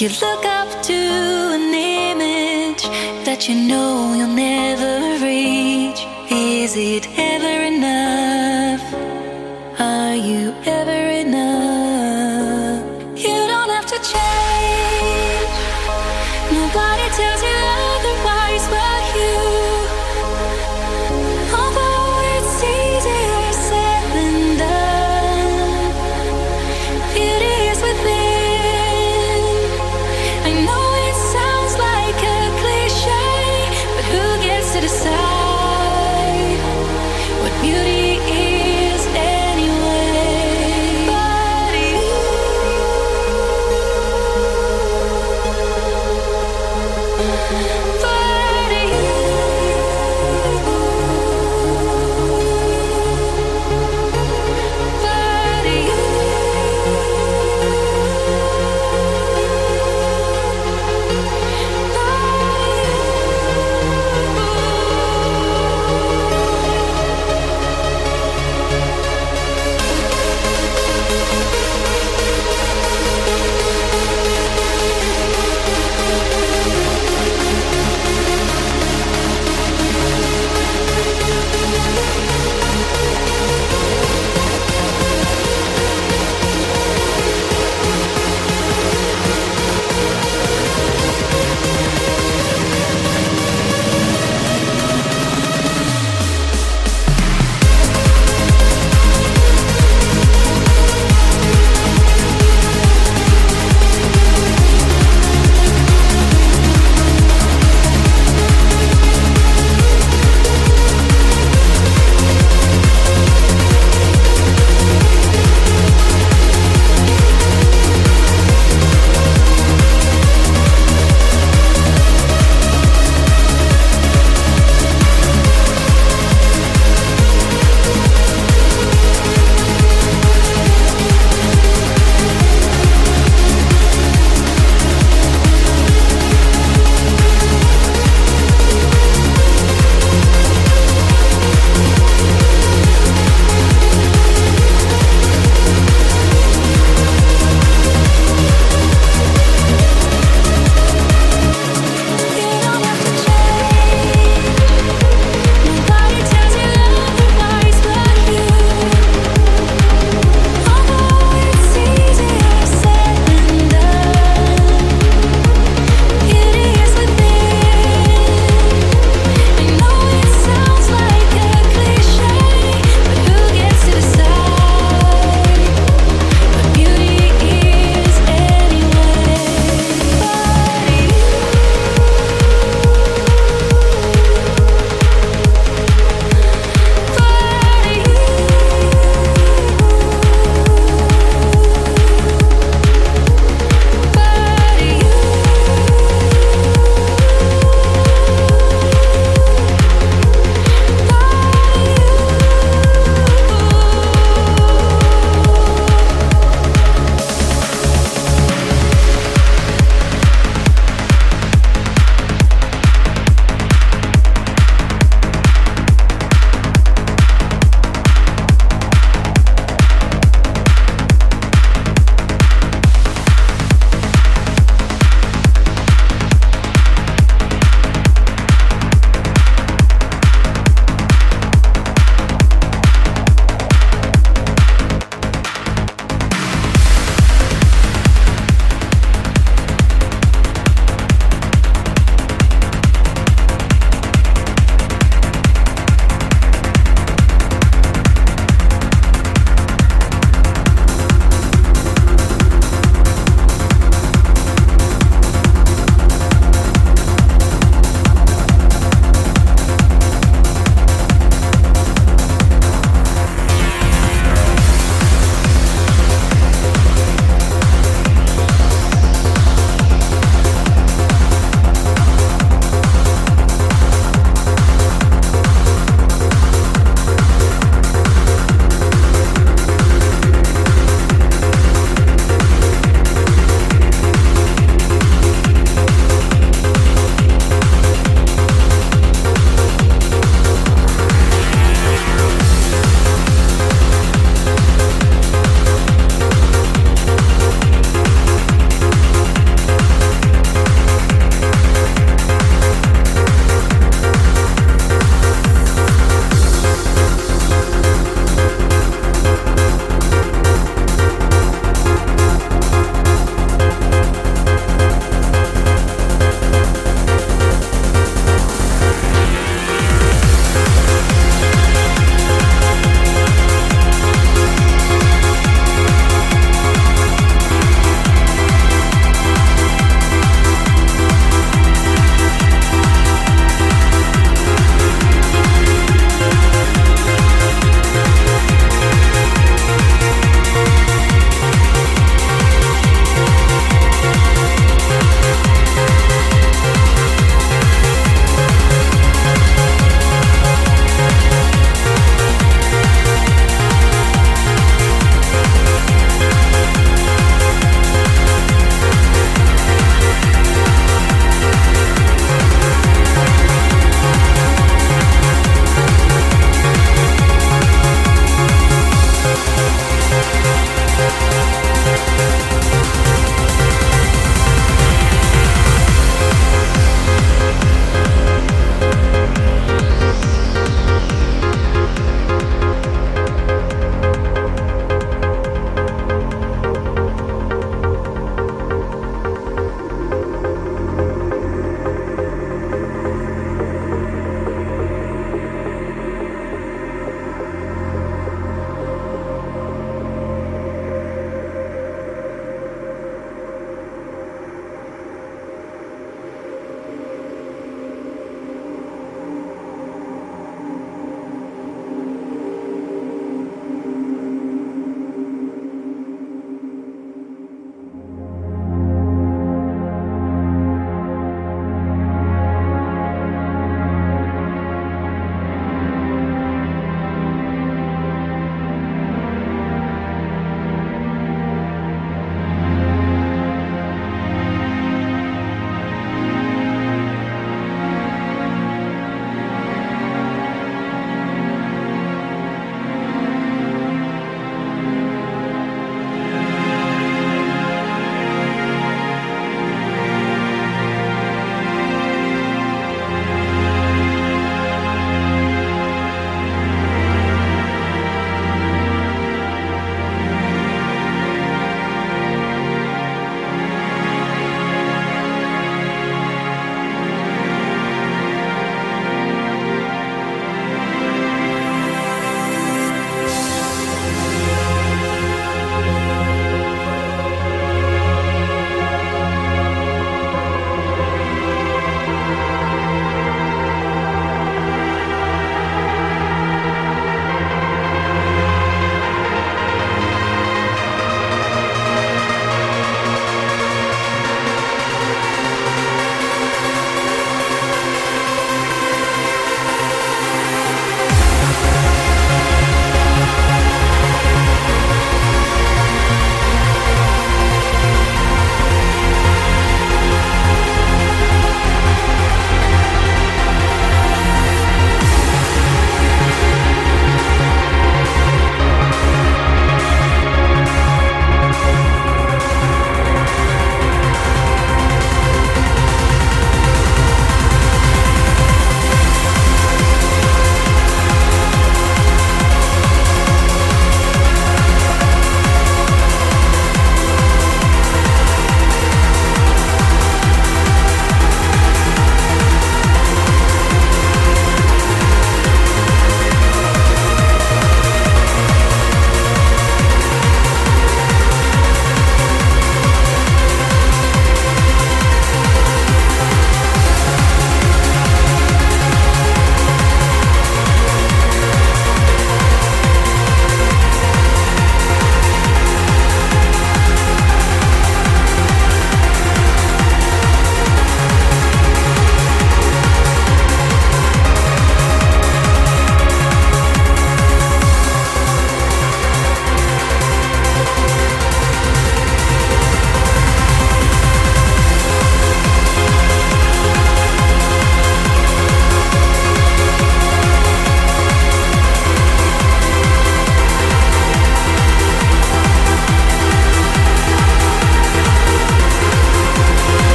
You look up to an image that you know you'll never reach. Is it